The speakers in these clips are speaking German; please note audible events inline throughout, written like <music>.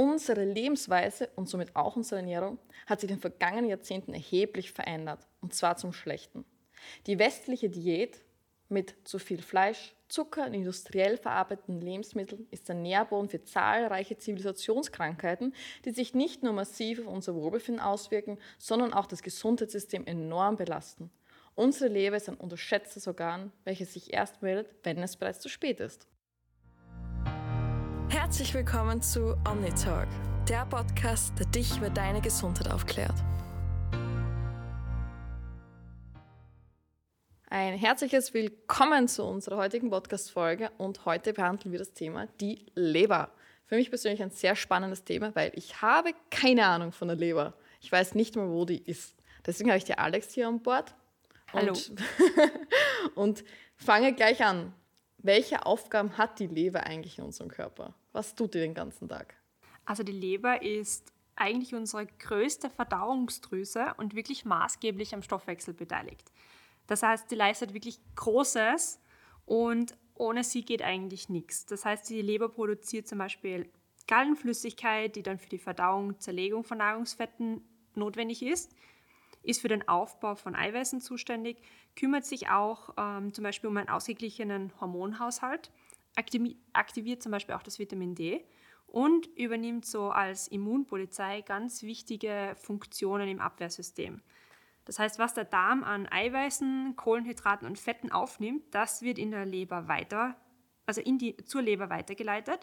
Unsere Lebensweise und somit auch unsere Ernährung hat sich in den vergangenen Jahrzehnten erheblich verändert, und zwar zum Schlechten. Die westliche Diät mit zu viel Fleisch, Zucker und industriell verarbeiteten Lebensmitteln ist der Nährboden für zahlreiche Zivilisationskrankheiten, die sich nicht nur massiv auf unser Wohlbefinden auswirken, sondern auch das Gesundheitssystem enorm belasten. Unsere Leber ist ein unterschätztes Organ, welches sich erst meldet, wenn es bereits zu spät ist. Herzlich willkommen zu OmniTalk, der Podcast, der dich über deine Gesundheit aufklärt. Ein herzliches Willkommen zu unserer heutigen Podcast-Folge und heute behandeln wir das Thema die Leber. Für mich persönlich ein sehr spannendes Thema, weil ich habe keine Ahnung von der Leber. Ich weiß nicht mal, wo die ist. Deswegen habe ich die Alex hier an Bord. Hallo. Und, <laughs> und fange gleich an. Welche Aufgaben hat die Leber eigentlich in unserem Körper? Was tut die den ganzen Tag? Also die Leber ist eigentlich unsere größte Verdauungsdrüse und wirklich maßgeblich am Stoffwechsel beteiligt. Das heißt, die leistet wirklich Großes und ohne sie geht eigentlich nichts. Das heißt, die Leber produziert zum Beispiel Gallenflüssigkeit, die dann für die Verdauung, Zerlegung von Nahrungsfetten notwendig ist ist für den Aufbau von Eiweißen zuständig, kümmert sich auch ähm, zum Beispiel um einen ausgeglichenen Hormonhaushalt, aktiviert zum Beispiel auch das Vitamin D und übernimmt so als Immunpolizei ganz wichtige Funktionen im Abwehrsystem. Das heißt, was der Darm an Eiweißen, Kohlenhydraten und Fetten aufnimmt, das wird in der Leber weiter, also die, zur Leber weitergeleitet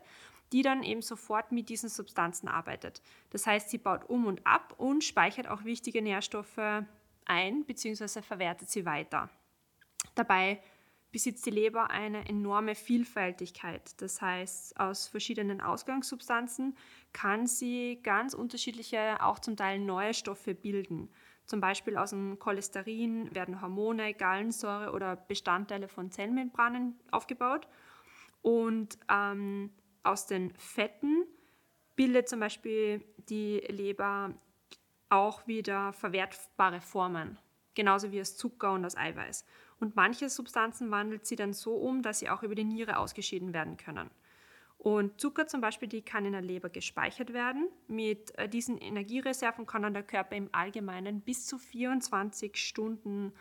die dann eben sofort mit diesen Substanzen arbeitet. Das heißt, sie baut um und ab und speichert auch wichtige Nährstoffe ein bzw. verwertet sie weiter. Dabei besitzt die Leber eine enorme Vielfältigkeit. Das heißt, aus verschiedenen Ausgangssubstanzen kann sie ganz unterschiedliche, auch zum Teil neue Stoffe bilden. Zum Beispiel aus dem Cholesterin werden Hormone, Gallensäure oder Bestandteile von Zellmembranen aufgebaut. Und ähm, aus den Fetten bildet zum Beispiel die Leber auch wieder verwertbare Formen, genauso wie aus Zucker und aus Eiweiß. Und manche Substanzen wandelt sie dann so um, dass sie auch über die Niere ausgeschieden werden können. Und Zucker zum Beispiel, die kann in der Leber gespeichert werden. Mit äh, diesen Energiereserven kann dann der Körper im Allgemeinen bis zu 24 Stunden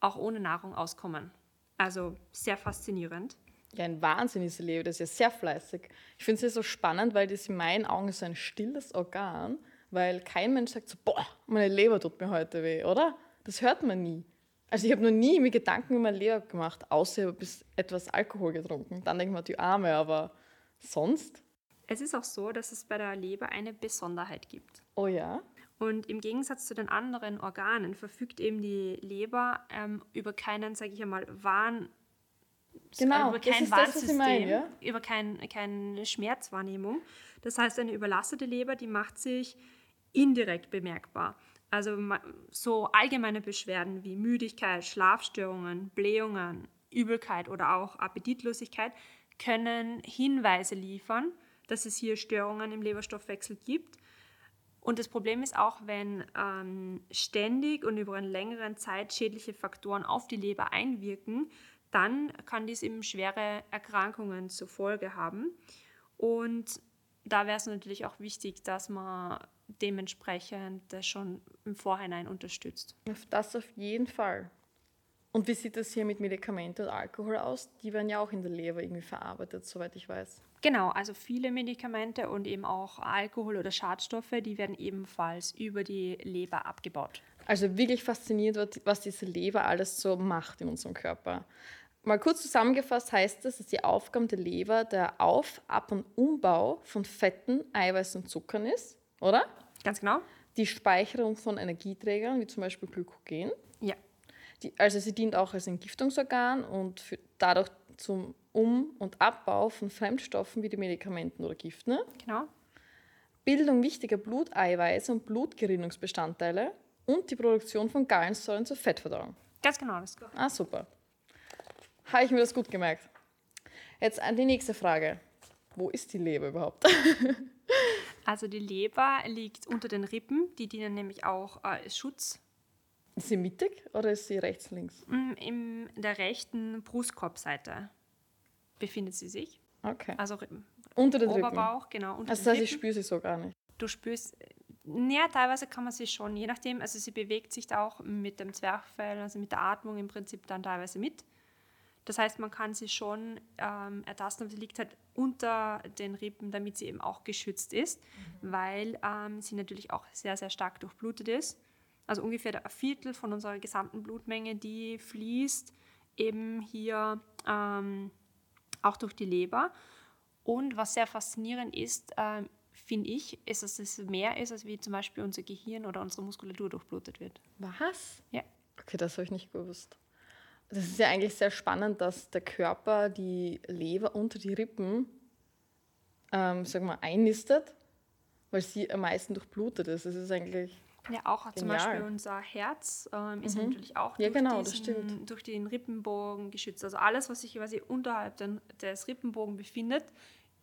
auch ohne Nahrung auskommen. Also sehr faszinierend ja ein Wahnsinn, diese Leber, das ist ja sehr fleißig. Ich finde es ja so spannend, weil das in meinen Augen so ein stilles Organ, weil kein Mensch sagt so, boah, meine Leber tut mir heute weh, oder? Das hört man nie. Also ich habe noch nie mir Gedanken über meine Leber gemacht, außer ich habe etwas Alkohol getrunken. Dann denke ich mir, die Arme, aber sonst? Es ist auch so, dass es bei der Leber eine Besonderheit gibt. Oh ja? Und im Gegensatz zu den anderen Organen verfügt eben die Leber ähm, über keinen, sage ich einmal, Warn- Genau, über kein Warnsystem, meine, ja? über kein, keine Schmerzwahrnehmung. Das heißt, eine überlastete Leber, die macht sich indirekt bemerkbar. Also so allgemeine Beschwerden wie Müdigkeit, Schlafstörungen, Blähungen, Übelkeit oder auch Appetitlosigkeit können Hinweise liefern, dass es hier Störungen im Leberstoffwechsel gibt. Und das Problem ist auch, wenn ähm, ständig und über einen längeren Zeit schädliche Faktoren auf die Leber einwirken, dann kann dies eben schwere Erkrankungen zur Folge haben. Und da wäre es natürlich auch wichtig, dass man dementsprechend das schon im Vorhinein unterstützt. Das auf jeden Fall. Und wie sieht das hier mit Medikamenten und Alkohol aus? Die werden ja auch in der Leber irgendwie verarbeitet, soweit ich weiß. Genau, also viele Medikamente und eben auch Alkohol oder Schadstoffe, die werden ebenfalls über die Leber abgebaut. Also wirklich fasziniert, was diese Leber alles so macht in unserem Körper. Mal kurz zusammengefasst heißt das, dass die Aufgabe der Leber der Auf-, Ab- und Umbau von Fetten, Eiweiß und Zuckern ist, oder? Ganz genau. Die Speicherung von Energieträgern, wie zum Beispiel Glykogen. Ja. Die, also sie dient auch als Entgiftungsorgan und für, dadurch zum Um- und Abbau von Fremdstoffen wie die Medikamenten oder Giften. Genau. Bildung wichtiger Bluteiweiße und Blutgerinnungsbestandteile und die Produktion von Gallensäuren zur Fettverdauung. Ganz genau, das ist gut. Ah, super. Habe ich mir das gut gemerkt. Jetzt an die nächste Frage. Wo ist die Leber überhaupt? <laughs> also die Leber liegt unter den Rippen, die dienen nämlich auch äh, als Schutz. Ist sie mittig oder ist sie rechts, links? Mm, in der rechten Brustkorbseite befindet sie sich. Okay. Also Unter den Oberbauch, Rippen. genau. Unter also das heißt, ich spüre sie so gar nicht. Du spürst, ja, teilweise kann man sie schon, je nachdem, also sie bewegt sich da auch mit dem Zwerchfell, also mit der Atmung im Prinzip dann teilweise mit. Das heißt, man kann sie schon ähm, ertasten, aber sie liegt halt unter den Rippen, damit sie eben auch geschützt ist, mhm. weil ähm, sie natürlich auch sehr, sehr stark durchblutet ist. Also ungefähr ein Viertel von unserer gesamten Blutmenge, die fließt eben hier ähm, auch durch die Leber. Und was sehr faszinierend ist, ähm, finde ich, ist, dass es mehr ist, als wie zum Beispiel unser Gehirn oder unsere Muskulatur durchblutet wird. Was? Ja. Okay, das habe ich nicht gewusst. Das ist ja eigentlich sehr spannend, dass der Körper die Leber unter die Rippen, ähm, sagen wir, einnistet, weil sie am meisten durchblutet ist. Das ist eigentlich. Ja, auch genial. zum Beispiel unser Herz ähm, ist mhm. natürlich auch ja, durch, genau, diesen, durch, den Rippenbogen geschützt. Also alles, was sich quasi unterhalb des Rippenbogens befindet,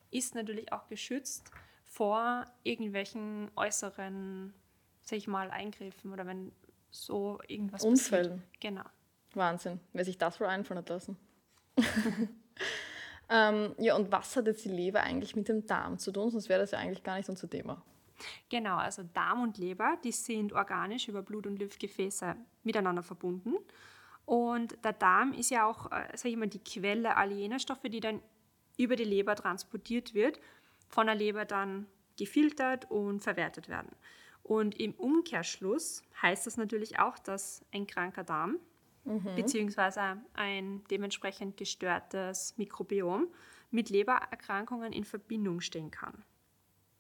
ist natürlich auch geschützt vor irgendwelchen äußeren, sag ich mal, Eingriffen oder wenn so irgendwas Unfällen. passiert. Genau. Wahnsinn, wer sich das wohl einfallen lassen. <laughs> ähm, ja, und was hat jetzt die Leber eigentlich mit dem Darm zu tun? Sonst wäre das ja eigentlich gar nicht unser Thema. Genau, also Darm und Leber, die sind organisch über Blut- und Lymphgefäße miteinander verbunden. Und der Darm ist ja auch, äh, sage ich mal, die Quelle all jener Stoffe, die dann über die Leber transportiert wird, von der Leber dann gefiltert und verwertet werden. Und im Umkehrschluss heißt das natürlich auch, dass ein kranker Darm mhm. beziehungsweise ein dementsprechend gestörtes Mikrobiom mit Lebererkrankungen in Verbindung stehen kann.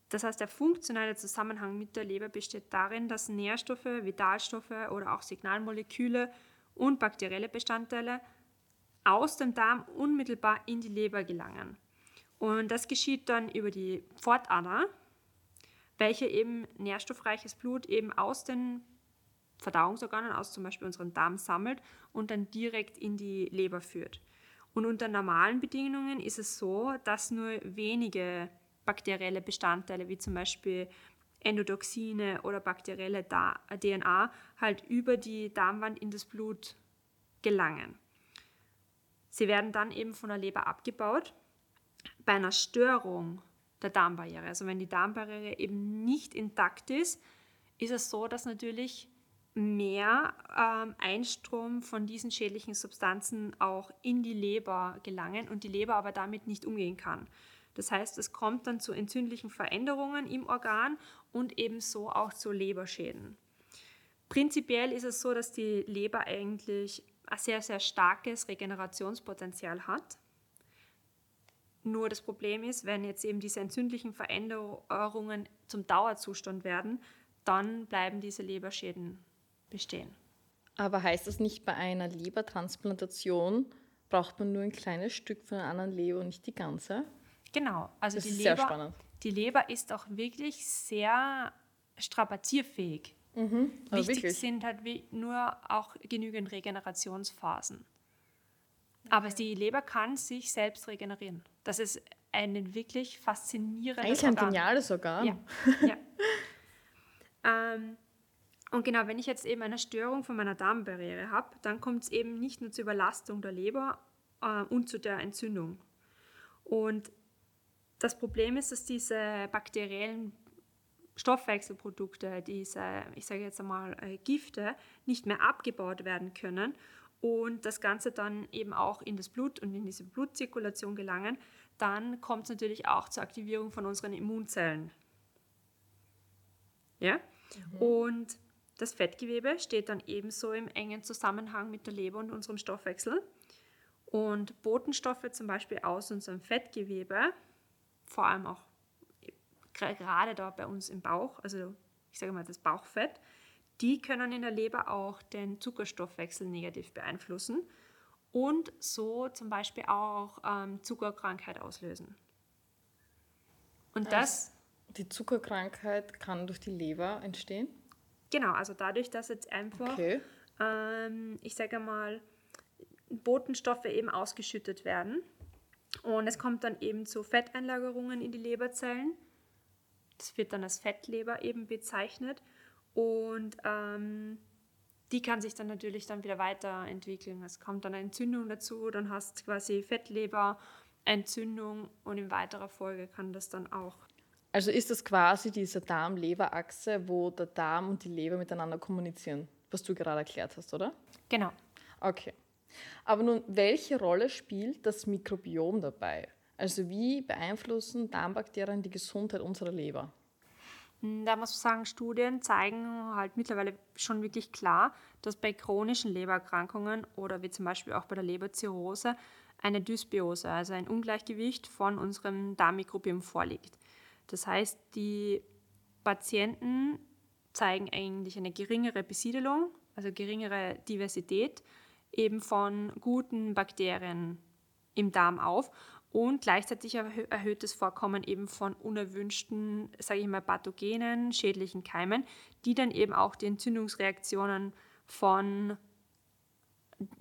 Das heißt, der funktionelle Zusammenhang mit der Leber besteht darin, dass Nährstoffe, Vitalstoffe oder auch Signalmoleküle und bakterielle Bestandteile aus dem Darm unmittelbar in die Leber gelangen. Und das geschieht dann über die Pfortader, welche eben nährstoffreiches Blut eben aus den Verdauungsorganen, aus zum Beispiel unseren Darm sammelt und dann direkt in die Leber führt. Und unter normalen Bedingungen ist es so, dass nur wenige bakterielle Bestandteile, wie zum Beispiel Endotoxine oder bakterielle DNA, halt über die Darmwand in das Blut gelangen. Sie werden dann eben von der Leber abgebaut. Bei einer Störung der Darmbarriere, also wenn die Darmbarriere eben nicht intakt ist, ist es so, dass natürlich mehr ähm, Einstrom von diesen schädlichen Substanzen auch in die Leber gelangen und die Leber aber damit nicht umgehen kann. Das heißt, es kommt dann zu entzündlichen Veränderungen im Organ und ebenso auch zu Leberschäden. Prinzipiell ist es so, dass die Leber eigentlich ein sehr, sehr starkes Regenerationspotenzial hat. Nur das Problem ist, wenn jetzt eben diese entzündlichen Veränderungen zum Dauerzustand werden, dann bleiben diese Leberschäden bestehen. Aber heißt das nicht, bei einer Lebertransplantation braucht man nur ein kleines Stück von einer anderen Leber und nicht die ganze? Genau, also das die, ist Leber, sehr spannend. die Leber ist auch wirklich sehr strapazierfähig. Mhm, Wichtig wirklich? sind halt nur auch genügend Regenerationsphasen. Aber die Leber kann sich selbst regenerieren. Das ist ein wirklich faszinierendes Eigentlich ein geniales Organ. Ja. ja. <laughs> ähm, und genau, wenn ich jetzt eben eine Störung von meiner Darmbarriere habe, dann kommt es eben nicht nur zur Überlastung der Leber äh, und zu der Entzündung. Und das Problem ist, dass diese bakteriellen Stoffwechselprodukte, diese, ich sage jetzt einmal, äh, Gifte, nicht mehr abgebaut werden können und das Ganze dann eben auch in das Blut und in diese Blutzirkulation gelangen, dann kommt es natürlich auch zur Aktivierung von unseren Immunzellen. Ja? Mhm. Und das Fettgewebe steht dann ebenso im engen Zusammenhang mit der Leber und unserem Stoffwechsel. Und Botenstoffe zum Beispiel aus unserem Fettgewebe, vor allem auch gerade da bei uns im Bauch, also ich sage mal das Bauchfett, die können in der Leber auch den Zuckerstoffwechsel negativ beeinflussen und so zum Beispiel auch ähm, Zuckerkrankheit auslösen. Und also das. Die Zuckerkrankheit kann durch die Leber entstehen? Genau, also dadurch, dass jetzt einfach, okay. ähm, ich sage mal, Botenstoffe eben ausgeschüttet werden. Und es kommt dann eben zu Fetteinlagerungen in die Leberzellen. Das wird dann als Fettleber eben bezeichnet. Und ähm, die kann sich dann natürlich dann wieder weiterentwickeln. Es kommt dann eine Entzündung dazu, dann hast du quasi Fettleber Entzündung und in weiterer Folge kann das dann auch. Also ist das quasi diese Darm-Leber-Achse, wo der Darm und die Leber miteinander kommunizieren, was du gerade erklärt hast, oder? Genau. Okay. Aber nun, welche Rolle spielt das Mikrobiom dabei? Also wie beeinflussen Darmbakterien die Gesundheit unserer Leber? Hm, da muss man sagen, Studien zeigen halt mittlerweile schon wirklich klar, dass bei chronischen Lebererkrankungen oder wie zum Beispiel auch bei der Leberzirrhose eine Dysbiose, also ein Ungleichgewicht von unserem Darmmikrobiom vorliegt. Das heißt, die Patienten zeigen eigentlich eine geringere Besiedelung, also geringere Diversität eben von guten Bakterien im Darm auf und gleichzeitig erhöhtes Vorkommen eben von unerwünschten, sage ich mal, pathogenen, schädlichen Keimen, die dann eben auch die Entzündungsreaktionen von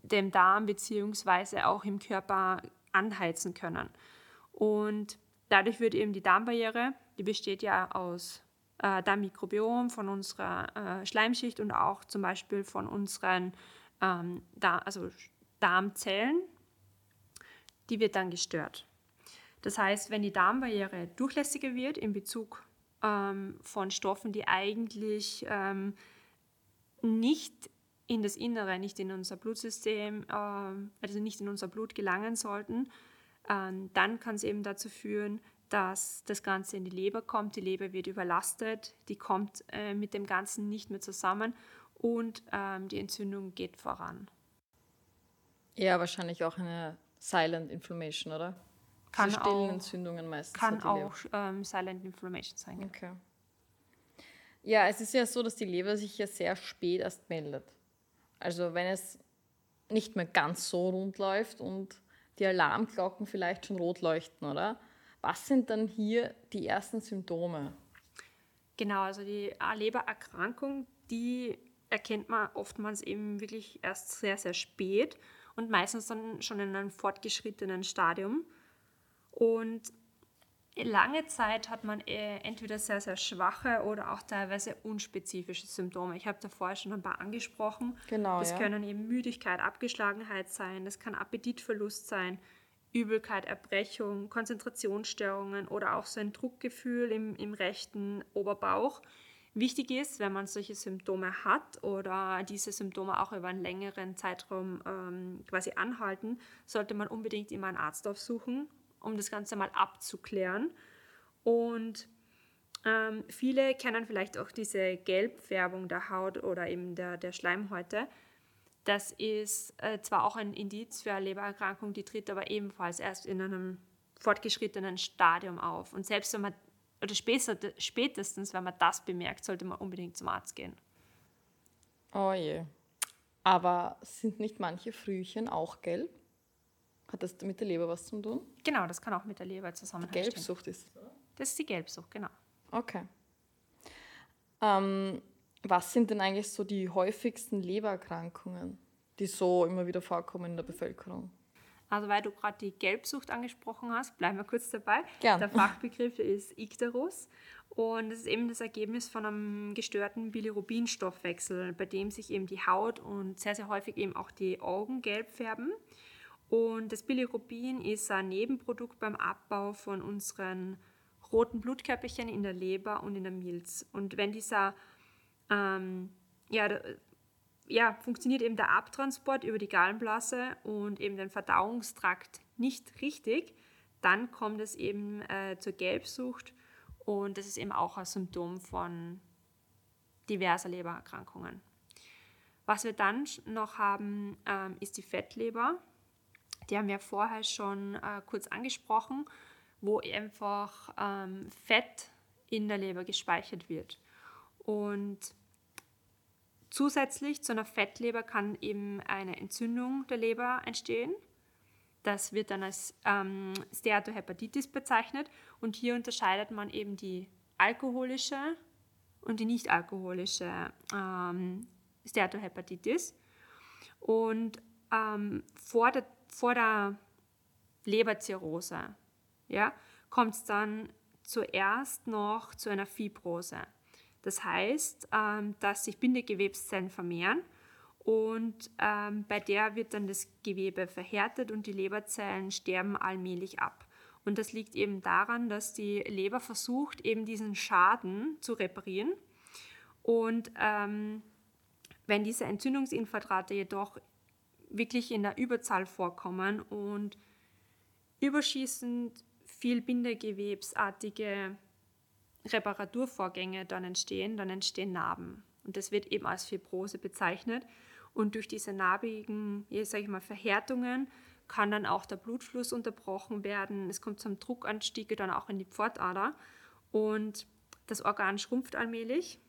dem Darm bzw. auch im Körper anheizen können. Und dadurch wird eben die Darmbarriere, die besteht ja aus äh, Darmmikrobiom, von unserer äh, Schleimschicht und auch zum Beispiel von unseren ähm, da, also Darmzellen, die wird dann gestört. Das heißt, wenn die Darmbarriere durchlässiger wird in Bezug ähm, von Stoffen, die eigentlich ähm, nicht in das Innere, nicht in unser Blutsystem, äh, also nicht in unser Blut gelangen sollten, dann kann es eben dazu führen, dass das Ganze in die Leber kommt. Die Leber wird überlastet, die kommt äh, mit dem Ganzen nicht mehr zusammen und ähm, die Entzündung geht voran. Ja, wahrscheinlich auch eine Silent Inflammation, oder? Kann Diese stillen Entzündungen meistens. Kann auch ähm, Silent Inflammation sein. Okay. Ja, es ist ja so, dass die Leber sich ja sehr spät erst meldet. Also wenn es nicht mehr ganz so rund läuft und die Alarmglocken vielleicht schon rot leuchten, oder? Was sind dann hier die ersten Symptome? Genau, also die Lebererkrankung, die erkennt man oftmals eben wirklich erst sehr, sehr spät und meistens dann schon in einem fortgeschrittenen Stadium. Und lange Zeit hat man äh, entweder sehr, sehr schwache oder auch teilweise unspezifische Symptome. Ich habe davor schon ein paar angesprochen. Genau. Das ja. können eben Müdigkeit, Abgeschlagenheit sein, das kann Appetitverlust sein, Übelkeit, Erbrechung, Konzentrationsstörungen oder auch so ein Druckgefühl im, im rechten Oberbauch. Wichtig ist, wenn man solche Symptome hat oder diese Symptome auch über einen längeren Zeitraum ähm, quasi anhalten, sollte man unbedingt immer einen Arzt aufsuchen, um das Ganze mal abzuklären. Und ähm, viele kennen vielleicht auch diese Gelbfärbung der Haut oder eben der, der Schleimhäute. Das ist äh, zwar auch ein Indiz für eine Lebererkrankung, die tritt aber ebenfalls erst in einem fortgeschrittenen Stadium auf. Und selbst wenn man oder spätestens, wenn man das bemerkt, sollte man unbedingt zum Arzt gehen. Oh je. Aber sind nicht manche Frühchen auch gelb? Hat das mit der Leber was zu tun? Genau, das kann auch mit der Leber zusammenhängen. Gelbsucht ist? Das ist die Gelbsucht, genau. Okay. Ähm, was sind denn eigentlich so die häufigsten Lebererkrankungen, die so immer wieder vorkommen in der Bevölkerung? Also weil du gerade die Gelbsucht angesprochen hast, bleiben wir kurz dabei. Gern. Der Fachbegriff ist Icterus und es ist eben das Ergebnis von einem gestörten Bilirubinstoffwechsel, bei dem sich eben die Haut und sehr, sehr häufig eben auch die Augen gelb färben. Und das Bilirubin ist ein Nebenprodukt beim Abbau von unseren roten Blutkörperchen in der Leber und in der Milz. Und wenn dieser ähm, ja, ja, funktioniert eben der Abtransport über die Gallenblase und eben den Verdauungstrakt nicht richtig, dann kommt es eben äh, zur Gelbsucht und das ist eben auch ein Symptom von diverser Lebererkrankungen. Was wir dann noch haben, ähm, ist die Fettleber. Die haben wir vorher schon äh, kurz angesprochen, wo einfach ähm, Fett in der Leber gespeichert wird. Und Zusätzlich zu einer Fettleber kann eben eine Entzündung der Leber entstehen. Das wird dann als ähm, Steatohepatitis bezeichnet und hier unterscheidet man eben die alkoholische und die nicht alkoholische ähm, Steatohepatitis. Und ähm, vor, der, vor der Leberzirrhose ja, kommt es dann zuerst noch zu einer Fibrose. Das heißt, ähm, dass sich Bindegewebszellen vermehren und ähm, bei der wird dann das Gewebe verhärtet und die Leberzellen sterben allmählich ab. Und das liegt eben daran, dass die Leber versucht, eben diesen Schaden zu reparieren. Und ähm, wenn diese Entzündungsinfiltrate jedoch wirklich in der Überzahl vorkommen und überschießend viel bindegewebsartige Reparaturvorgänge dann entstehen, dann entstehen Narben. Und das wird eben als Fibrose bezeichnet. Und durch diese narbigen, sage ich mal, Verhärtungen kann dann auch der Blutfluss unterbrochen werden. Es kommt zum Druckanstieg dann auch in die Pfortader und das Organ schrumpft allmählich.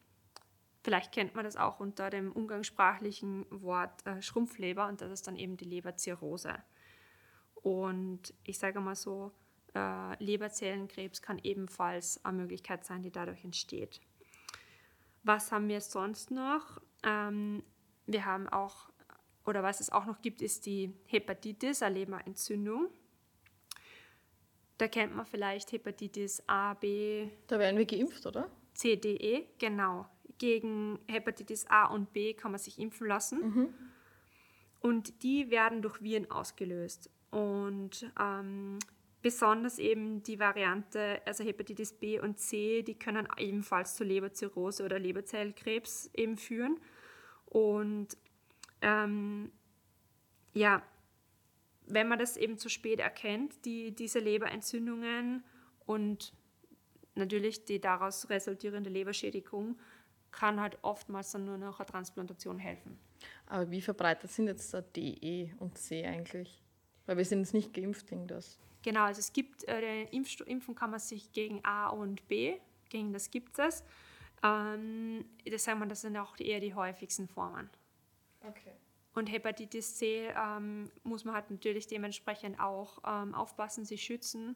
Vielleicht kennt man das auch unter dem umgangssprachlichen Wort äh, Schrumpfleber und das ist dann eben die Leberzirrhose. Und ich sage mal so, äh, Leberzellenkrebs kann ebenfalls eine Möglichkeit sein, die dadurch entsteht. Was haben wir sonst noch? Ähm, wir haben auch, oder was es auch noch gibt, ist die Hepatitis, eine Leberentzündung. Da kennt man vielleicht Hepatitis A, B. Da werden wir geimpft, oder? C, D, E, genau. Gegen Hepatitis A und B kann man sich impfen lassen. Mhm. Und die werden durch Viren ausgelöst. Und ähm, besonders eben die Variante, also Hepatitis B und C, die können ebenfalls zu Leberzirrhose oder Leberzellkrebs eben führen. Und ähm, ja, wenn man das eben zu spät erkennt, die, diese Leberentzündungen und natürlich die daraus resultierende Leberschädigung, kann halt oftmals dann nur noch eine Transplantation helfen. Aber wie verbreitet sind jetzt da D, E und C eigentlich? Weil wir sind jetzt nicht geimpft gegen das. Genau, also es gibt, äh, Impf Impfen kann man sich gegen A und B, gegen das gibt es. Ähm, das sagen wir, das sind auch eher die häufigsten Formen. Okay. Und Hepatitis C ähm, muss man halt natürlich dementsprechend auch ähm, aufpassen, sich schützen.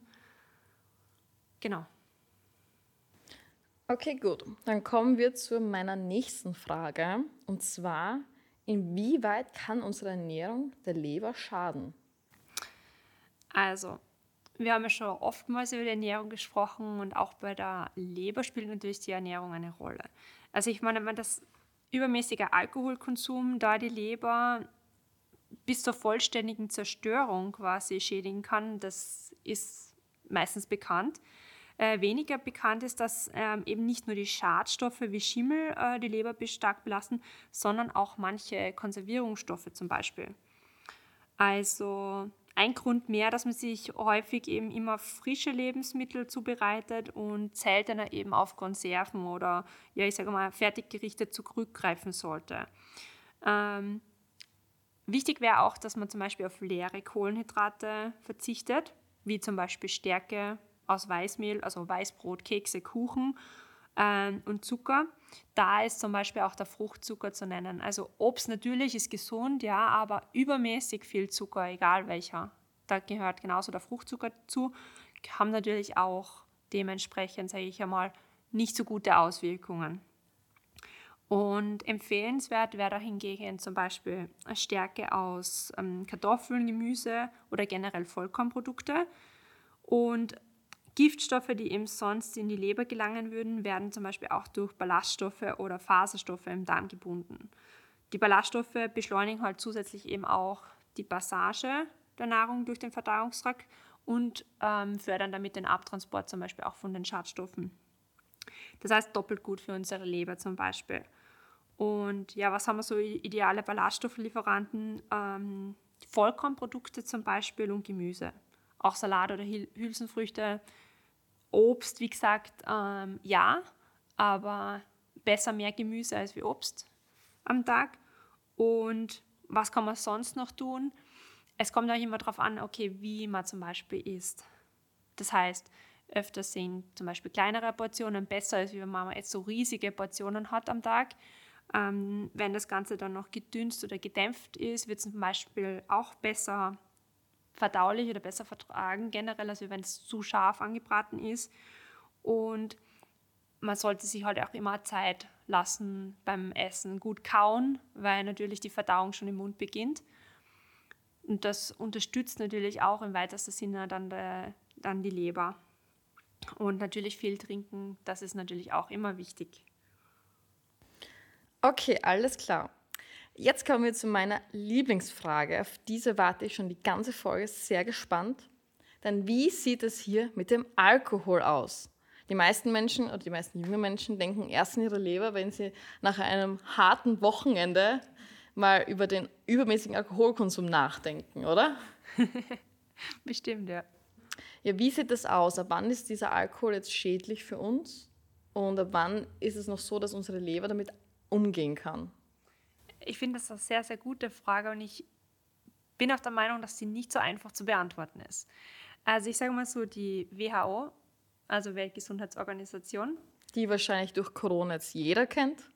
Genau. Okay, gut. Dann kommen wir zu meiner nächsten Frage. Und zwar, inwieweit kann unsere Ernährung der Leber schaden? Also, wir haben ja schon oftmals über die Ernährung gesprochen und auch bei der Leber spielt natürlich die Ernährung eine Rolle. Also ich meine, wenn das übermäßige Alkoholkonsum da die Leber bis zur vollständigen Zerstörung quasi schädigen kann, das ist meistens bekannt. Äh, weniger bekannt ist, dass ähm, eben nicht nur die Schadstoffe wie Schimmel äh, die Leber stark belasten, sondern auch manche Konservierungsstoffe zum Beispiel. Also ein Grund mehr, dass man sich häufig eben immer frische Lebensmittel zubereitet und seltener eben auf Konserven oder, ja, ich sage mal, Fertiggerichte zurückgreifen sollte. Ähm, wichtig wäre auch, dass man zum Beispiel auf leere Kohlenhydrate verzichtet, wie zum Beispiel Stärke aus Weißmehl, also Weißbrot, Kekse, Kuchen ähm, und Zucker. Da ist zum Beispiel auch der Fruchtzucker zu nennen. Also Obst natürlich ist gesund, ja, aber übermäßig viel Zucker, egal welcher. Da gehört genauso der Fruchtzucker dazu, haben natürlich auch dementsprechend, sage ich einmal, nicht so gute Auswirkungen. Und empfehlenswert wäre da hingegen zum Beispiel Stärke aus ähm, Kartoffeln, Gemüse oder generell Vollkornprodukte. Und Giftstoffe, die eben sonst in die Leber gelangen würden, werden zum Beispiel auch durch Ballaststoffe oder Faserstoffe im Darm gebunden. Die Ballaststoffe beschleunigen halt zusätzlich eben auch die Passage der Nahrung durch den Verdauungstrakt und ähm, fördern damit den Abtransport zum Beispiel auch von den Schadstoffen. Das heißt doppelt gut für unsere Leber zum Beispiel. Und ja, was haben wir so ideale Ballaststofflieferanten? Ähm, Vollkornprodukte zum Beispiel und Gemüse. Auch Salat oder Hülsenfrüchte Obst, wie gesagt, ähm, ja, aber besser mehr Gemüse als wie Obst am Tag. Und was kann man sonst noch tun? Es kommt auch immer darauf an, okay, wie man zum Beispiel isst. Das heißt, öfter sind zum Beispiel kleinere Portionen besser, als wenn man jetzt so riesige Portionen hat am Tag. Ähm, wenn das Ganze dann noch gedünst oder gedämpft ist, wird es zum Beispiel auch besser verdaulich oder besser vertragen generell, als wenn es zu scharf angebraten ist. Und man sollte sich halt auch immer Zeit lassen beim Essen, gut kauen, weil natürlich die Verdauung schon im Mund beginnt. Und das unterstützt natürlich auch im weitesten Sinne dann, der, dann die Leber. Und natürlich viel trinken, das ist natürlich auch immer wichtig. Okay, alles klar. Jetzt kommen wir zu meiner Lieblingsfrage. Auf diese warte ich schon die ganze Folge sehr gespannt. Denn wie sieht es hier mit dem Alkohol aus? Die meisten Menschen oder die meisten jungen Menschen denken erst an ihre Leber, wenn sie nach einem harten Wochenende mal über den übermäßigen Alkoholkonsum nachdenken, oder? <laughs> Bestimmt, ja. Ja, wie sieht das aus? Ab wann ist dieser Alkohol jetzt schädlich für uns? Und ab wann ist es noch so, dass unsere Leber damit umgehen kann? Ich finde das eine sehr, sehr gute Frage und ich bin auch der Meinung, dass sie nicht so einfach zu beantworten ist. Also ich sage mal so, die WHO, also Weltgesundheitsorganisation, die wahrscheinlich durch Corona jetzt jeder kennt.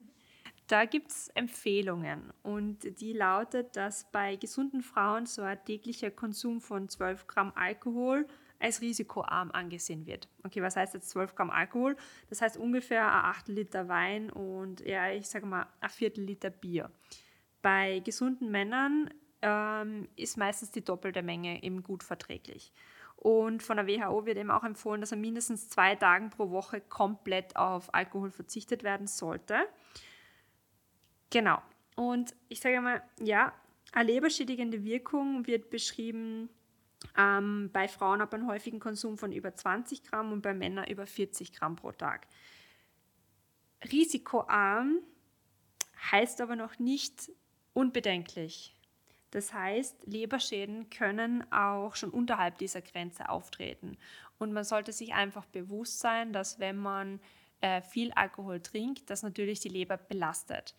Da gibt es Empfehlungen und die lautet, dass bei gesunden Frauen so ein täglicher Konsum von 12 Gramm Alkohol als risikoarm angesehen wird. Okay, was heißt jetzt 12 Gramm Alkohol? Das heißt ungefähr ein Achtel Liter Wein und ja, ich sage mal ein Viertel Liter Bier. Bei gesunden Männern ähm, ist meistens die doppelte Menge eben gut verträglich. Und von der WHO wird eben auch empfohlen, dass er mindestens zwei Tage pro Woche komplett auf Alkohol verzichtet werden sollte. Genau. Und ich sage mal, ja, eine leberschädigende Wirkung wird beschrieben ähm, bei Frauen ab einem häufigen Konsum von über 20 Gramm und bei Männern über 40 Gramm pro Tag. Risikoarm heißt aber noch nicht unbedenklich. Das heißt, Leberschäden können auch schon unterhalb dieser Grenze auftreten. Und man sollte sich einfach bewusst sein, dass wenn man äh, viel Alkohol trinkt, das natürlich die Leber belastet.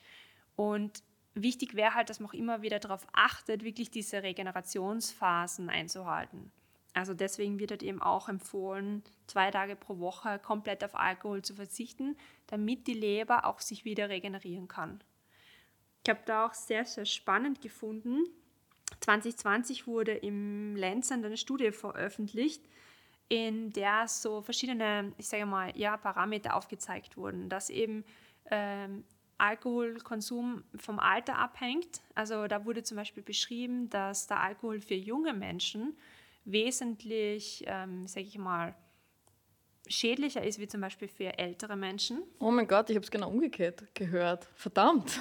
Und wichtig wäre halt, dass man auch immer wieder darauf achtet, wirklich diese Regenerationsphasen einzuhalten. Also deswegen wird halt eben auch empfohlen, zwei Tage pro Woche komplett auf Alkohol zu verzichten, damit die Leber auch sich wieder regenerieren kann. Ich habe da auch sehr, sehr spannend gefunden. 2020 wurde im Lancet eine Studie veröffentlicht, in der so verschiedene, ich sage mal, ja, Parameter aufgezeigt wurden, dass eben ähm, Alkoholkonsum vom Alter abhängt. Also da wurde zum Beispiel beschrieben, dass der Alkohol für junge Menschen wesentlich, ähm, sage ich mal, schädlicher ist wie zum Beispiel für ältere Menschen. Oh mein Gott, ich habe es genau umgekehrt gehört. Verdammt.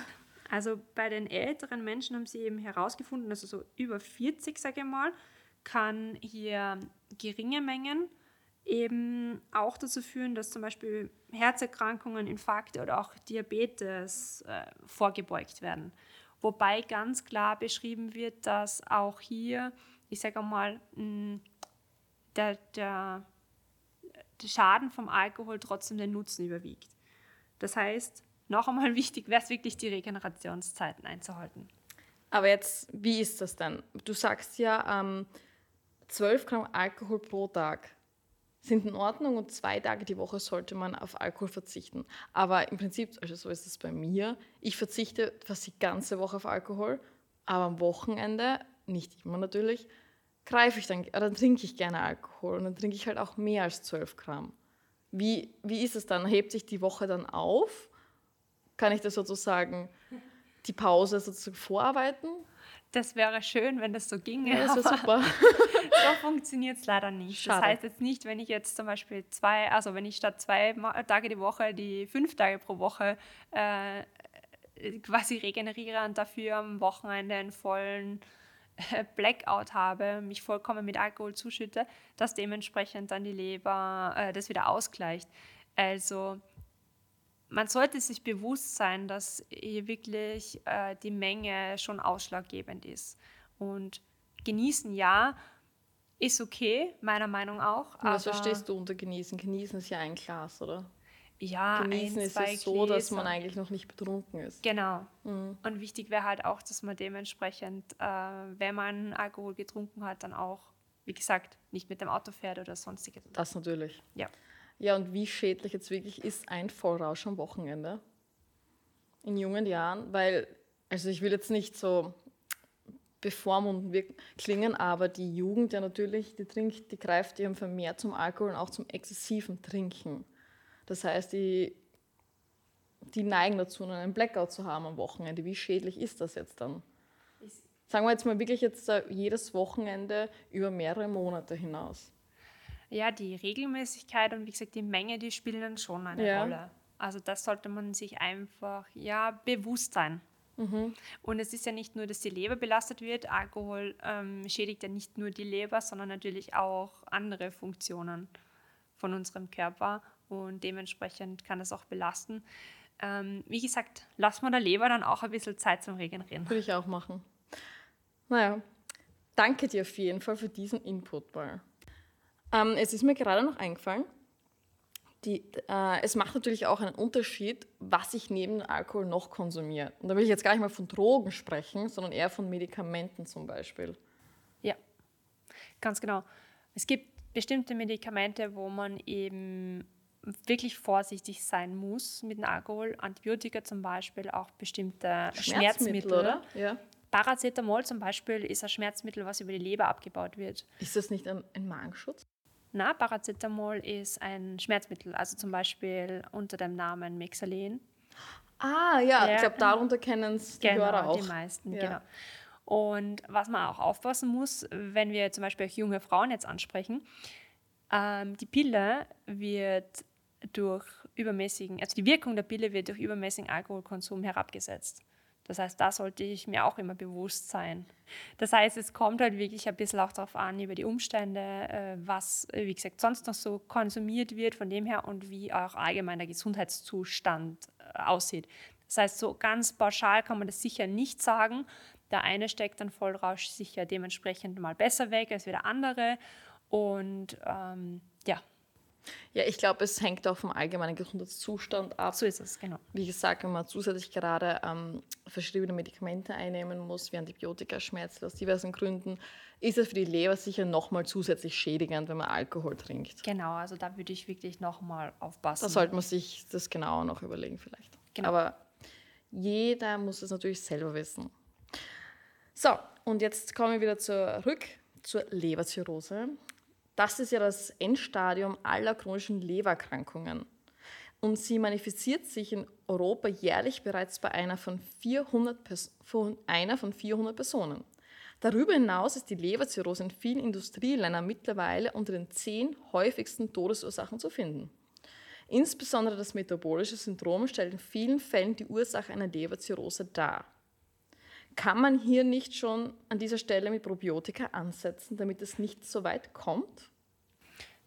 Also bei den älteren Menschen haben sie eben herausgefunden, also so über 40, sage ich mal, kann hier geringe Mengen eben auch dazu führen, dass zum Beispiel Herzerkrankungen, Infarkte oder auch Diabetes äh, vorgebeugt werden. Wobei ganz klar beschrieben wird, dass auch hier, ich sage mal, mh, der, der, der Schaden vom Alkohol trotzdem den Nutzen überwiegt. Das heißt, noch einmal <laughs> wichtig wäre es wirklich, die Regenerationszeiten einzuhalten. Aber jetzt, wie ist das denn? Du sagst ja, ähm, 12 Gramm Alkohol pro Tag sind in Ordnung und zwei Tage die Woche sollte man auf Alkohol verzichten. Aber im Prinzip, also so ist es bei mir, ich verzichte fast die ganze Woche auf Alkohol, aber am Wochenende, nicht immer natürlich, greife ich dann, dann trinke ich gerne Alkohol und dann trinke ich halt auch mehr als 12 Gramm. Wie, wie ist es dann? Hebt sich die Woche dann auf? Kann ich das sozusagen, die Pause sozusagen vorarbeiten? Das wäre schön, wenn das so ginge. Ja, das wäre super. <laughs> so funktioniert es leider nicht. Schade. Das heißt jetzt nicht, wenn ich jetzt zum Beispiel zwei, also wenn ich statt zwei Tage die Woche die fünf Tage pro Woche äh, quasi regeneriere und dafür am Wochenende einen vollen äh, Blackout habe, mich vollkommen mit Alkohol zuschütte, dass dementsprechend dann die Leber äh, das wieder ausgleicht. Also man sollte sich bewusst sein, dass hier wirklich äh, die Menge schon ausschlaggebend ist. Und genießen ja, ist okay, meiner Meinung auch. Was verstehst du unter genießen? Genießen ist ja ein Glas, oder? Ja, genießen ein, ist es so, Gläser. dass man eigentlich noch nicht betrunken ist. Genau. Mhm. Und wichtig wäre halt auch, dass man dementsprechend, äh, wenn man Alkohol getrunken hat, dann auch, wie gesagt, nicht mit dem Auto fährt oder sonstiges. Das natürlich. Ja. Ja, und wie schädlich jetzt wirklich ist ein Vollrausch am Wochenende in jungen Jahren? Weil, also ich will jetzt nicht so bevormundend klingen, aber die Jugend ja natürlich, die trinkt, die greift eben vermehrt zum Alkohol und auch zum exzessiven Trinken. Das heißt, die, die neigen dazu, einen Blackout zu haben am Wochenende. Wie schädlich ist das jetzt dann? Sagen wir jetzt mal wirklich jetzt jedes Wochenende über mehrere Monate hinaus ja, die Regelmäßigkeit und wie gesagt die Menge, die spielen dann schon eine ja. Rolle. Also das sollte man sich einfach ja bewusst sein. Mhm. Und es ist ja nicht nur, dass die Leber belastet wird. Alkohol ähm, schädigt ja nicht nur die Leber, sondern natürlich auch andere Funktionen von unserem Körper. Und dementsprechend kann das auch belasten. Ähm, wie gesagt, lassen wir der Leber dann auch ein bisschen Zeit zum Regenerieren. Würde ich auch machen. Naja, danke dir auf jeden Fall für diesen Input mal. Ähm, es ist mir gerade noch eingefallen, die, äh, es macht natürlich auch einen Unterschied, was ich neben Alkohol noch konsumiere. Und da will ich jetzt gar nicht mal von Drogen sprechen, sondern eher von Medikamenten zum Beispiel. Ja, ganz genau. Es gibt bestimmte Medikamente, wo man eben wirklich vorsichtig sein muss mit dem Alkohol. Antibiotika zum Beispiel, auch bestimmte Schmerzmittel. Schmerzmittel oder? Ja. Paracetamol zum Beispiel ist ein Schmerzmittel, was über die Leber abgebaut wird. Ist das nicht ein, ein Magenschutz? Na, Paracetamol ist ein Schmerzmittel, also zum Beispiel unter dem Namen Mexalen. Ah, ja, ja. ich glaube, darunter kennen es die genau, Hörer auch. die meisten, ja. genau. Und was man auch aufpassen muss, wenn wir zum Beispiel auch junge Frauen jetzt ansprechen, ähm, die Pille wird durch übermäßigen, also die Wirkung der Pille wird durch übermäßigen Alkoholkonsum herabgesetzt. Das heißt, da sollte ich mir auch immer bewusst sein. Das heißt, es kommt halt wirklich ein bisschen auch darauf an, über die Umstände, äh, was, wie gesagt, sonst noch so konsumiert wird von dem her und wie auch allgemein der Gesundheitszustand äh, aussieht. Das heißt, so ganz pauschal kann man das sicher nicht sagen. Der eine steckt dann Vollrausch sicher dementsprechend mal besser weg als wie der andere. Und ähm, ja, ja, ich glaube, es hängt auch vom allgemeinen Gesundheitszustand ab. So ist es, genau. Wie gesagt, wenn man zusätzlich gerade ähm, verschriebene Medikamente einnehmen muss, wie Antibiotika, Schmerzmittel aus diversen Gründen, ist es für die Leber sicher nochmal zusätzlich schädigend, wenn man Alkohol trinkt. Genau, also da würde ich wirklich nochmal aufpassen. Da sollte man sich das genauer noch überlegen vielleicht. Genau. Aber jeder muss es natürlich selber wissen. So, und jetzt kommen wir wieder zurück zur Leberzirrhose. Das ist ja das Endstadium aller chronischen Lebererkrankungen. Und sie manifestiert sich in Europa jährlich bereits bei einer von 400, von einer von 400 Personen. Darüber hinaus ist die Leberzirrhose in vielen Industrieländern mittlerweile unter den zehn häufigsten Todesursachen zu finden. Insbesondere das metabolische Syndrom stellt in vielen Fällen die Ursache einer Leberzirrhose dar. Kann man hier nicht schon an dieser Stelle mit Probiotika ansetzen, damit es nicht so weit kommt?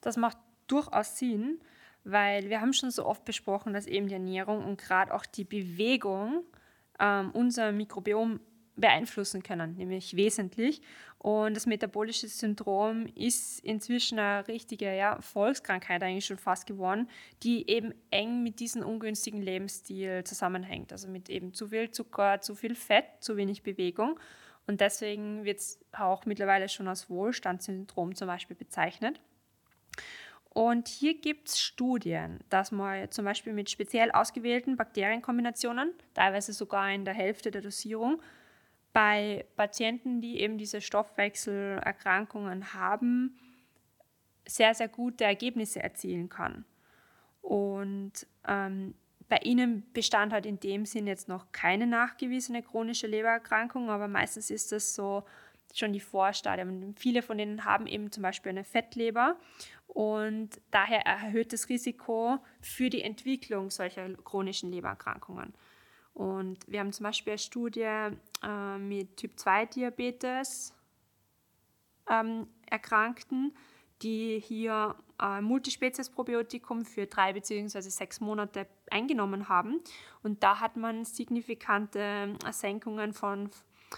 Das macht durchaus Sinn, weil wir haben schon so oft besprochen, dass eben die Ernährung und gerade auch die Bewegung ähm, unser Mikrobiom beeinflussen können, nämlich wesentlich. Und das metabolische Syndrom ist inzwischen eine richtige ja, Volkskrankheit eigentlich schon fast geworden, die eben eng mit diesem ungünstigen Lebensstil zusammenhängt. Also mit eben zu viel Zucker, zu viel Fett, zu wenig Bewegung. Und deswegen wird es auch mittlerweile schon als Wohlstandssyndrom zum Beispiel bezeichnet. Und hier gibt es Studien, dass man zum Beispiel mit speziell ausgewählten Bakterienkombinationen, teilweise sogar in der Hälfte der Dosierung, bei Patienten, die eben diese Stoffwechselerkrankungen haben, sehr, sehr gute Ergebnisse erzielen kann. Und ähm, bei ihnen bestand halt in dem Sinn jetzt noch keine nachgewiesene chronische Lebererkrankung, aber meistens ist das so schon die Vorstadien. Viele von denen haben eben zum Beispiel eine Fettleber und daher erhöht das Risiko für die Entwicklung solcher chronischen Lebererkrankungen. Und wir haben zum Beispiel eine Studie äh, mit Typ-2-Diabetes ähm, Erkrankten, die hier äh, Multispezies-Probiotikum für drei bzw. sechs Monate eingenommen haben. Und da hat man signifikante Senkungen von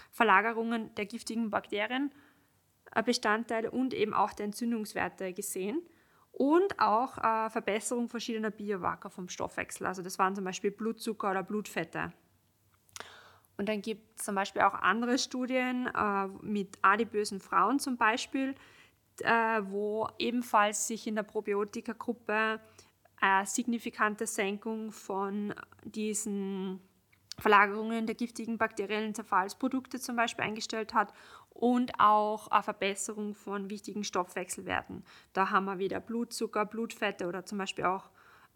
Verlagerungen der giftigen Bakterienbestandteile und eben auch der Entzündungswerte gesehen und auch äh, Verbesserung verschiedener Biomarker vom Stoffwechsel. Also das waren zum Beispiel Blutzucker oder Blutfette. Und dann gibt es zum Beispiel auch andere Studien äh, mit adipösen Frauen zum Beispiel, äh, wo ebenfalls sich in der Probiotika-Gruppe eine signifikante Senkung von diesen Verlagerungen der giftigen bakteriellen Zerfallsprodukte zum Beispiel eingestellt hat und auch eine Verbesserung von wichtigen Stoffwechselwerten. Da haben wir wieder Blutzucker, Blutfette oder zum Beispiel auch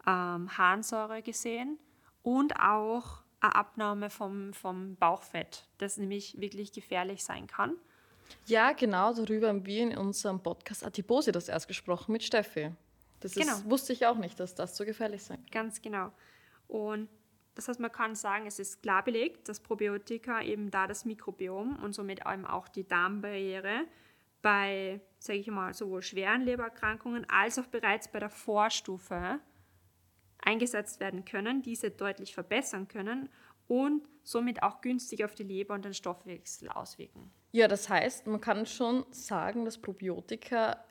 ähm, Harnsäure gesehen und auch eine Abnahme vom, vom Bauchfett, das nämlich wirklich gefährlich sein kann. Ja, genau, darüber haben wir in unserem Podcast Adipose das erst gesprochen mit Steffi. Das ist, genau. wusste ich auch nicht, dass das so gefährlich sein kann. Ganz genau. Und Das heißt, man kann sagen, es ist klar belegt, dass Probiotika eben da das Mikrobiom und somit eben auch die Darmbarriere bei, sage ich mal, sowohl schweren Lebererkrankungen als auch bereits bei der Vorstufe eingesetzt werden können, diese deutlich verbessern können und somit auch günstig auf die Leber und den Stoffwechsel auswirken. Ja, das heißt, man kann schon sagen, dass Probiotika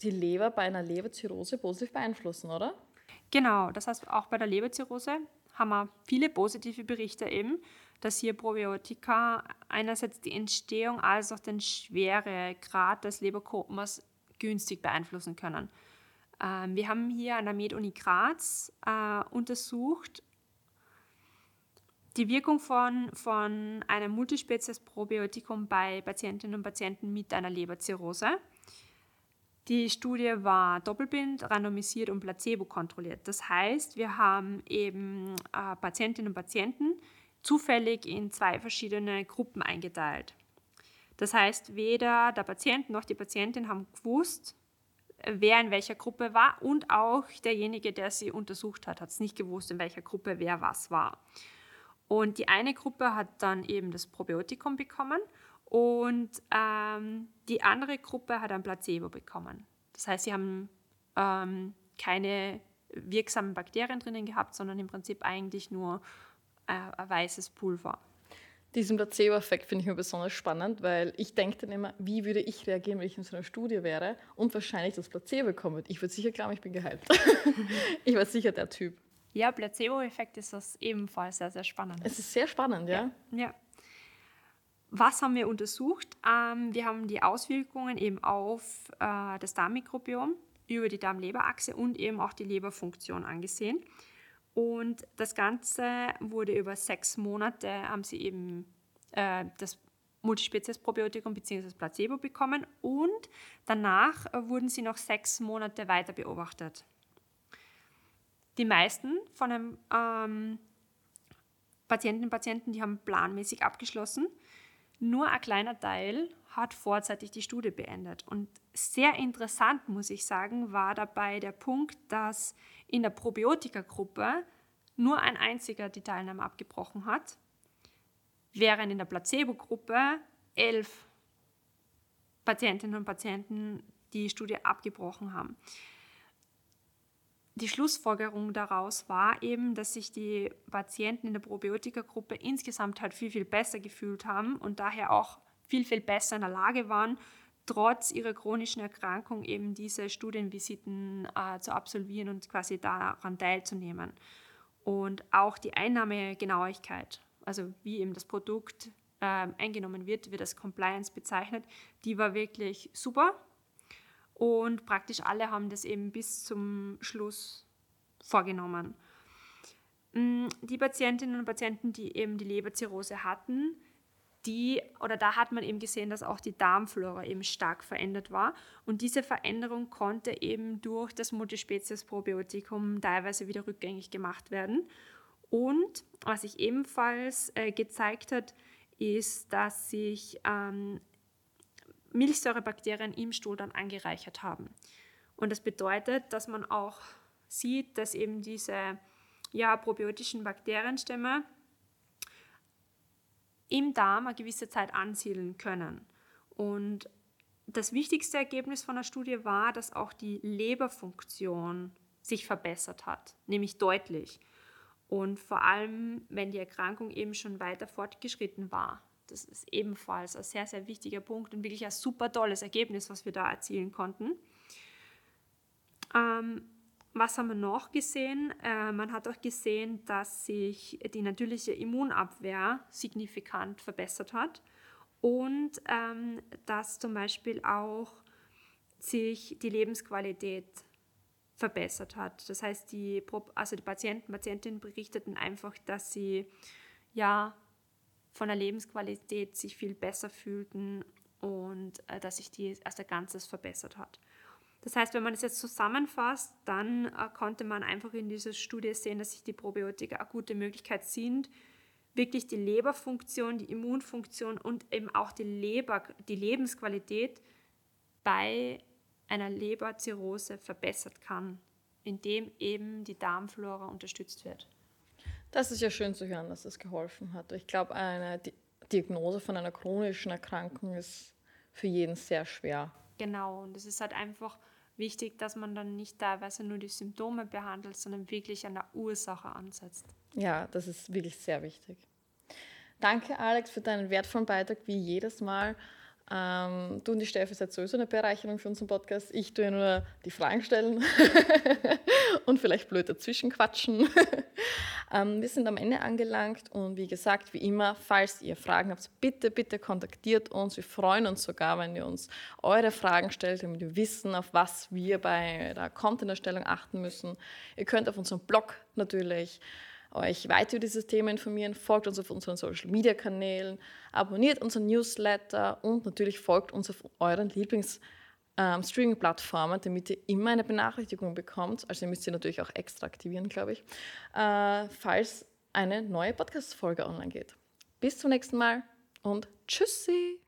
die Leber bei einer Leberzirrhose positiv beeinflussen, oder? Genau, das heißt auch bei der Leberzirrhose haben wir viele positive Berichte eben, dass hier Probiotika einerseits die Entstehung als auch den Schweregrad des Leberkomas günstig beeinflussen können. Ähm, wir haben hier an der Med-Uni Graz äh, untersucht die Wirkung von, von einem Multispezies-Probiotikum bei Patientinnen und Patienten mit einer Leberzirrhose. Die Studie war doppelblind, randomisiert und placebo kontrolliert. Das heißt, wir haben eben äh, Patientinnen und Patienten zufällig in zwei verschiedene Gruppen eingeteilt. Das heißt, weder der Patient noch die Patientin haben gewusst, wer in welcher Gruppe war und auch derjenige, der sie untersucht hat, hat es nicht gewusst, in welcher Gruppe wer was war. Und die eine Gruppe hat dann eben das Probiotikum bekommen und ähm, die andere Gruppe hat ein Placebo bekommen. Das heißt, sie haben ähm, keine wirksamen Bakterien drinnen gehabt, sondern im Prinzip eigentlich nur äh, ein weißes Pulver. Diesen Placebo-Effekt finde ich mir besonders spannend, weil ich denke dann immer, wie würde ich reagieren, wenn ich in so einer Studie wäre und wahrscheinlich das Placebo bekommen würde. Ich würde sicher glauben, ich bin geheilt. <laughs> ich war sicher der Typ. Ja, Placebo-Effekt ist das ebenfalls sehr, sehr spannend. Es ist sehr spannend, ja. Ja. ja. Was haben wir untersucht? Ähm, wir haben die Auswirkungen eben auf äh, das Darmmikrobiom über die Darm-Leber-Achse und eben auch die Leberfunktion angesehen. Und das Ganze wurde über sechs Monate, haben sie eben äh, das Multispezies-Probiotikum bzw. Placebo bekommen und danach wurden sie noch sechs Monate weiter beobachtet. Die meisten von den ähm, Patientinnen und Patienten, die haben planmäßig abgeschlossen nur ein kleiner Teil hat vorzeitig die Studie beendet. Und sehr interessant, muss ich sagen, war dabei der Punkt, dass in der Probiotika-Gruppe nur ein einziger die Teilnahme abgebrochen hat, während in der Placebo-Gruppe elf Patientinnen und Patienten die Studie abgebrochen haben die Schlussfolgerung daraus war eben, dass sich die Patienten in der Probiotika-Gruppe insgesamt halt viel, viel besser gefühlt haben und daher auch viel, viel besser in der Lage waren, trotz ihrer chronischen Erkrankung eben diese Studienvisiten äh, zu absolvieren und quasi daran teilzunehmen. Und auch die Einnahmegenauigkeit, also wie eben das Produkt äh, eingenommen wird, wird als Compliance bezeichnet, die war wirklich super und praktisch alle haben das eben bis zum Schluss vorgenommen. Mm, die Patientinnen und Patienten, die eben die Leberzirrhose hatten, die, oder da hat man eben gesehen, dass auch die Darmflora eben stark verändert war. Und diese Veränderung konnte eben durch das Multispezies-Probiotikum teilweise wieder rückgängig gemacht werden. Und was sich ebenfalls äh, gezeigt hat, ist, dass sich ähm, Milchsäurebakterien im Stuhl dann angereichert haben. Und das bedeutet, dass man auch sieht, dass eben diese ja, probiotischen Bakterienstämme im Darm eine gewisse Zeit ansiedeln können. Und das wichtigste Ergebnis von der Studie war, dass auch die Leberfunktion sich verbessert hat, nämlich deutlich. Und vor allem, wenn die Erkrankung eben schon weiter fortgeschritten war. Das ist ebenfalls ein sehr, sehr wichtiger Punkt und wirklich ein super tolles Ergebnis, was wir da erzielen konnten. Ähm, was haben wir noch gesehen? Äh, man hat auch gesehen, dass sich die natürliche Immunabwehr signifikant verbessert hat und ähm, dass zum Beispiel auch sich die Lebensqualität verbessert hat. Das heißt, die, also die Patienten, Patientinnen berichteten einfach, dass sie ja von der Lebensqualität sich viel besser fühlten und äh, dass sich die als ein Ganzes verbessert hat. Das heißt, wenn man es jetzt zusammenfasst, dann äh, konnte man einfach in dieser Studie sehen, dass sich die Probiotika eine gute Möglichkeit sind, wirklich die Leberfunktion, die Immunfunktion und eben auch die, Leber, die Lebensqualität bei einer Leberzirrhose verbessert kann, indem eben die Darmflora unterstützt wird. Das ist ja schön zu hören, dass das geholfen hat. Ich glaube, eine Diagnose von einer chronischen Erkrankung ist für jeden sehr schwer. Genau, und es ist halt einfach wichtig, dass man dann nicht teilweise nur die Symptome behandelt, sondern wirklich an der Ursache ansetzt. Ja, das ist wirklich sehr wichtig. Danke, Alex, für deinen wertvollen Beitrag, wie jedes Mal. Ähm, du und die Steffi seid sowieso eine Bereicherung für unseren Podcast. Ich tue nur die Fragen stellen <laughs> und vielleicht blöd dazwischen quatschen. <laughs> ähm, wir sind am Ende angelangt und wie gesagt, wie immer, falls ihr Fragen habt, bitte, bitte kontaktiert uns. Wir freuen uns sogar, wenn ihr uns eure Fragen stellt, damit wir wissen, auf was wir bei der Content-Erstellung achten müssen. Ihr könnt auf unserem Blog natürlich euch weiter über dieses Thema informieren. Folgt uns auf unseren Social Media Kanälen, abonniert unseren Newsletter und natürlich folgt uns auf euren Lieblings- ähm, Streaming-Plattformen, damit ihr immer eine Benachrichtigung bekommt. Also ihr müsst sie natürlich auch extra aktivieren, glaube ich, äh, falls eine neue Podcast-Folge online geht. Bis zum nächsten Mal und tschüssi!